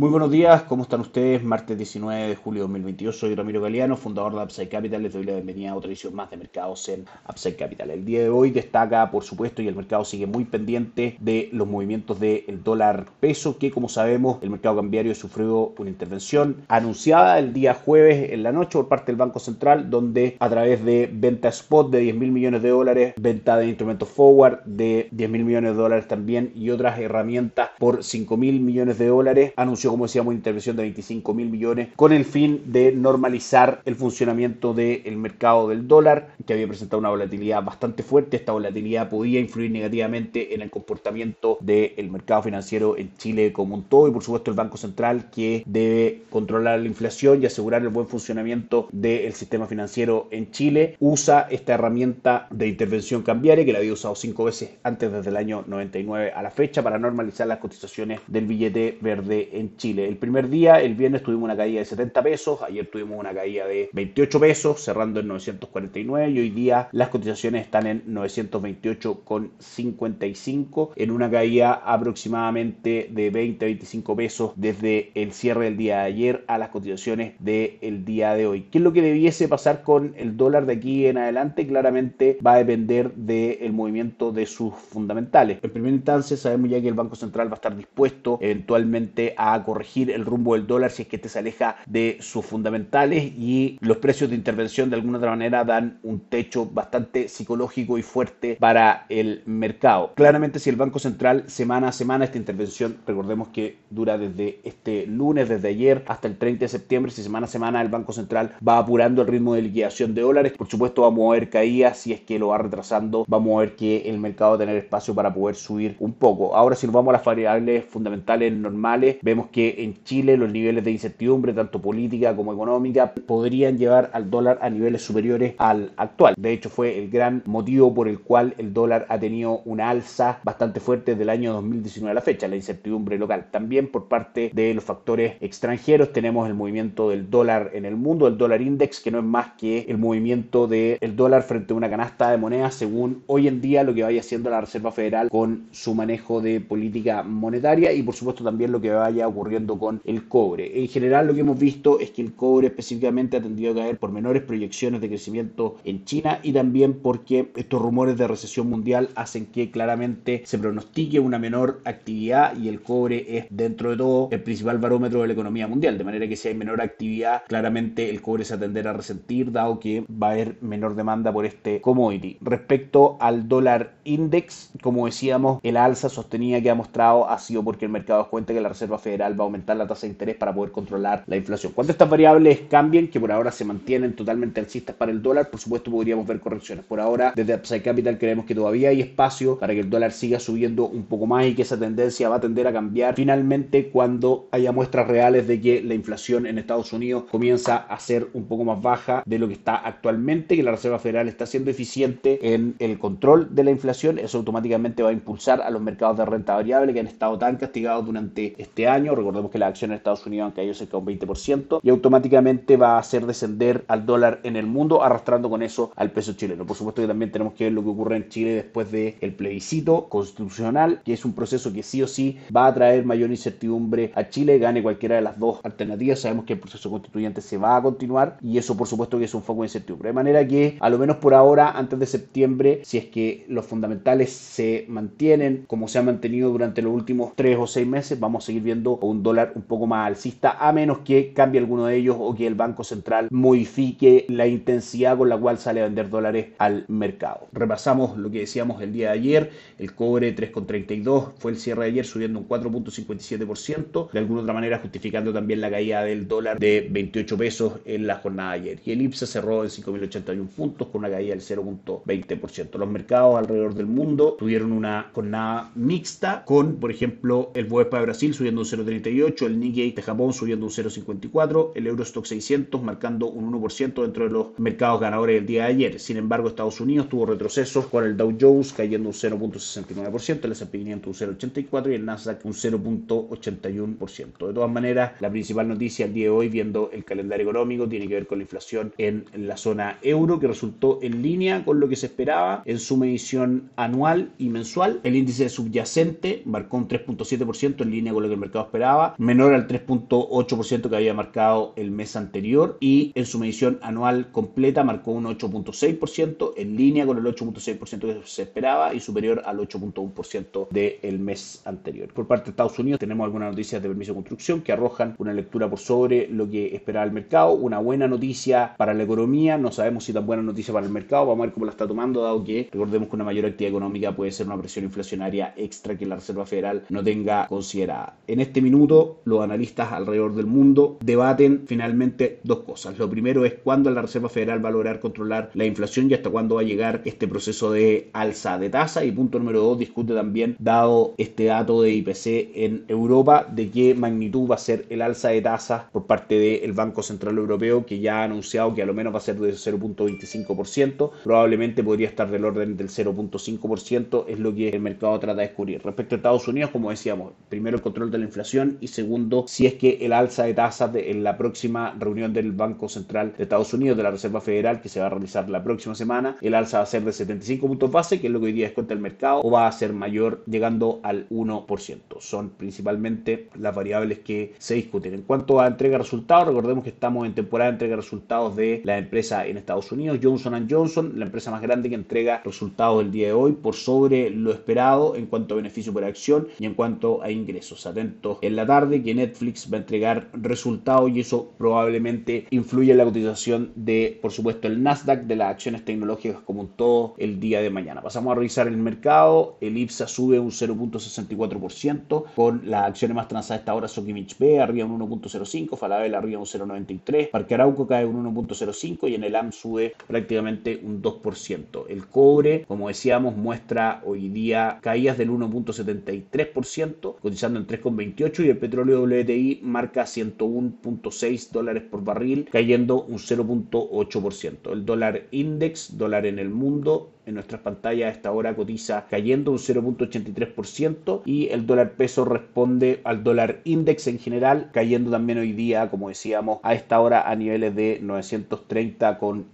Muy buenos días, ¿cómo están ustedes? Martes 19 de julio de 2022, soy Ramiro Galeano, fundador de Upside Capital. Les doy la bienvenida a otra edición más de mercados en Upside Capital. El día de hoy destaca, por supuesto, y el mercado sigue muy pendiente de los movimientos del dólar peso, que como sabemos, el mercado cambiario sufrió una intervención anunciada el día jueves en la noche por parte del Banco Central, donde a través de venta spot de 10 mil millones de dólares, venta de instrumentos forward de 10 mil millones de dólares también y otras herramientas por 5 mil millones de dólares, anunció como decíamos, una intervención de 25 mil millones con el fin de normalizar el funcionamiento del mercado del dólar, que había presentado una volatilidad bastante fuerte. Esta volatilidad podía influir negativamente en el comportamiento del mercado financiero en Chile como un todo y por supuesto el Banco Central que debe controlar la inflación y asegurar el buen funcionamiento del sistema financiero en Chile, usa esta herramienta de intervención cambiaria que la había usado cinco veces antes desde el año 99 a la fecha para normalizar las cotizaciones del billete verde en Chile. El primer día, el viernes, tuvimos una caída de 70 pesos, ayer tuvimos una caída de 28 pesos, cerrando en 949 y hoy día las cotizaciones están en 928,55 en una caída aproximadamente de 20-25 pesos desde el cierre del día de ayer a las cotizaciones del día de hoy. ¿Qué es lo que debiese pasar con el dólar de aquí en adelante? Claramente va a depender del movimiento de sus fundamentales. En primera instancia sabemos ya que el Banco Central va a estar dispuesto eventualmente a corregir el rumbo del dólar si es que este se aleja de sus fundamentales y los precios de intervención de alguna otra manera dan un techo bastante psicológico y fuerte para el mercado. Claramente si el Banco Central semana a semana esta intervención, recordemos que dura desde este lunes, desde ayer hasta el 30 de septiembre, si semana a semana el Banco Central va apurando el ritmo de liquidación de dólares, por supuesto vamos a ver caídas, si es que lo va retrasando, vamos a ver que el mercado va a tener espacio para poder subir un poco. Ahora si nos vamos a las variables fundamentales normales, vemos que en Chile los niveles de incertidumbre, tanto política como económica, podrían llevar al dólar a niveles superiores al actual. De hecho, fue el gran motivo por el cual el dólar ha tenido una alza bastante fuerte desde el año 2019 a la fecha, la incertidumbre local. También por parte de los factores extranjeros tenemos el movimiento del dólar en el mundo, el dólar index, que no es más que el movimiento del dólar frente a una canasta de monedas según hoy en día lo que vaya haciendo la Reserva Federal con su manejo de política monetaria y por supuesto también lo que vaya ocurriendo con el cobre. En general lo que hemos visto es que el cobre específicamente ha tendido a caer por menores proyecciones de crecimiento en China y también porque estos rumores de recesión mundial hacen que claramente se pronostique una menor actividad y el cobre es dentro de todo el principal barómetro de la economía mundial, de manera que si hay menor actividad, claramente el cobre se atenderá a resentir dado que va a haber menor demanda por este commodity. Respecto al dólar index, como decíamos, el alza sostenida que ha mostrado ha sido porque el mercado cuenta que la Reserva Federal va a aumentar la tasa de interés para poder controlar la inflación. Cuando estas variables cambien, que por ahora se mantienen totalmente alcistas para el dólar, por supuesto podríamos ver correcciones. Por ahora, desde Upside Capital creemos que todavía hay espacio para que el dólar siga subiendo un poco más y que esa tendencia va a tender a cambiar finalmente cuando haya muestras reales de que la inflación en Estados Unidos comienza a ser un poco más baja de lo que está actualmente, que la Reserva Federal está siendo eficiente en el control de la inflación, eso automáticamente va a impulsar a los mercados de renta variable que han estado tan castigados durante este año recordemos que la acción en Estados Unidos han caído cerca de un 20% y automáticamente va a hacer descender al dólar en el mundo, arrastrando con eso al peso chileno. Por supuesto que también tenemos que ver lo que ocurre en Chile después del el plebiscito constitucional, que es un proceso que sí o sí va a traer mayor incertidumbre a Chile, gane cualquiera de las dos alternativas. Sabemos que el proceso constituyente se va a continuar y eso por supuesto que es un foco de incertidumbre. De manera que, a lo menos por ahora, antes de septiembre, si es que los fundamentales se mantienen como se han mantenido durante los últimos tres o seis meses, vamos a seguir viendo un dólar un poco más alcista, a menos que cambie alguno de ellos o que el Banco Central modifique la intensidad con la cual sale a vender dólares al mercado. Repasamos lo que decíamos el día de ayer, el cobre 3,32 fue el cierre de ayer subiendo un 4.57%, de alguna otra manera justificando también la caída del dólar de 28 pesos en la jornada de ayer. Y el IPSA cerró en 5.081 puntos con una caída del 0.20%. Los mercados alrededor del mundo tuvieron una jornada mixta con, por ejemplo, el Bovespa de Brasil subiendo un 0.30 0.38, el Nikkei de Japón subiendo un 0.54, el Eurostock 600 marcando un 1% dentro de los mercados ganadores del día de ayer. Sin embargo, Estados Unidos tuvo retrocesos con el Dow Jones cayendo un 0.69%, el S&P 500 un 0.84% y el Nasdaq un 0.81%. De todas maneras, la principal noticia el día de hoy, viendo el calendario económico, tiene que ver con la inflación en la zona euro, que resultó en línea con lo que se esperaba en su medición anual y mensual. El índice subyacente marcó un 3.7% en línea con lo que el mercado esperaba, menor al 3.8% que había marcado el mes anterior y en su medición anual completa marcó un 8.6% en línea con el 8.6% que se esperaba y superior al 8.1% del mes anterior. Por parte de Estados Unidos tenemos algunas noticias de permiso de construcción que arrojan una lectura por sobre lo que esperaba el mercado, una buena noticia para la economía, no sabemos si tan buena noticia para el mercado, vamos a ver cómo la está tomando, dado que recordemos que una mayor actividad económica puede ser una presión inflacionaria extra que la Reserva Federal no tenga considerada. En este minuto, los analistas alrededor del mundo debaten finalmente dos cosas. Lo primero es cuándo la Reserva Federal va a lograr controlar la inflación y hasta cuándo va a llegar este proceso de alza de tasa. Y punto número dos, discute también, dado este dato de IPC en Europa, de qué magnitud va a ser el alza de tasas por parte del Banco Central Europeo, que ya ha anunciado que a lo menos va a ser de 0.25%, probablemente podría estar del orden del 0.5%, es lo que el mercado trata de descubrir. Respecto a Estados Unidos, como decíamos, primero el control de la inflación y segundo, si es que el alza de tasas en la próxima reunión del Banco Central de Estados Unidos, de la Reserva Federal, que se va a realizar la próxima semana, el alza va a ser de 75 puntos base, que es lo que hoy día descuenta el mercado, o va a ser mayor llegando al 1%. Son principalmente las variables que se discuten. En cuanto a entrega de resultados, recordemos que estamos en temporada de entrega de resultados de la empresa en Estados Unidos, Johnson Johnson, la empresa más grande que entrega resultados del día de hoy por sobre lo esperado en cuanto a beneficio por acción y en cuanto a ingresos. Atentos en la tarde que Netflix va a entregar resultados y eso probablemente influye en la cotización de, por supuesto, el Nasdaq de las acciones tecnológicas como un todo el día de mañana. Pasamos a revisar el mercado. El IPSA sube un 0.64% con las acciones más transadas esta hora Sokimich B arriba un 1.05, Falabella arriba un 0.93, Parque Arauco cae un 1.05 y en el AM sube prácticamente un 2%. El cobre, como decíamos, muestra hoy día caídas del 1.73%, cotizando en 3.28 y el petróleo WTI marca 101.6 dólares por barril, cayendo un 0.8%. El dólar index, dólar en el mundo, en nuestras pantallas a esta hora cotiza cayendo un 0.83% y el dólar peso responde al dólar index en general, cayendo también hoy día, como decíamos, a esta hora a niveles de 930 con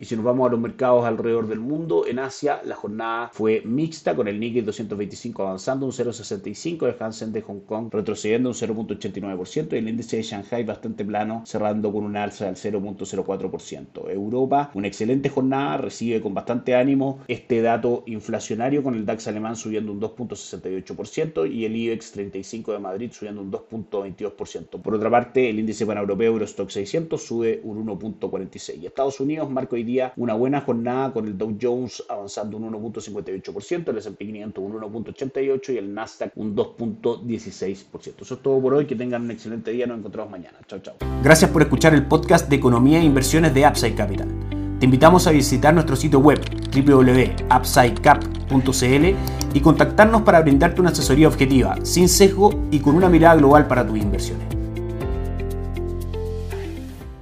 y si nos vamos a los mercados alrededor del mundo, en Asia la jornada fue mixta con el Nikkei 225 avanzando un 0.65, el Hansen de Hong Kong retrocediendo un 0.89% y el índice de Shanghai bastante plano cerrando con un alza del 0.04%. Europa, una excelente jornada, recibe con bastante ánimo este dato inflacionario con el DAX alemán subiendo un 2.68% y el IBEX 35 de Madrid subiendo un 2.22%. Por otra parte, el índice paneuropeo Eurostock 600 sube un 1.46%. Y Estados Unidos marca hoy día una buena jornada con el Dow Jones avanzando un 1.58%, el S&P 500 un 1.88% y el Nasdaq un 2.16%. Eso es todo por hoy, que tengan un excelente día, nos encontramos mañana. Chao, chao. Gracias por escuchar el podcast de Economía e Inversiones de Upside Capital. Te invitamos a visitar nuestro sitio web www.upsidecap.cl y contactarnos para brindarte una asesoría objetiva, sin sesgo y con una mirada global para tus inversiones.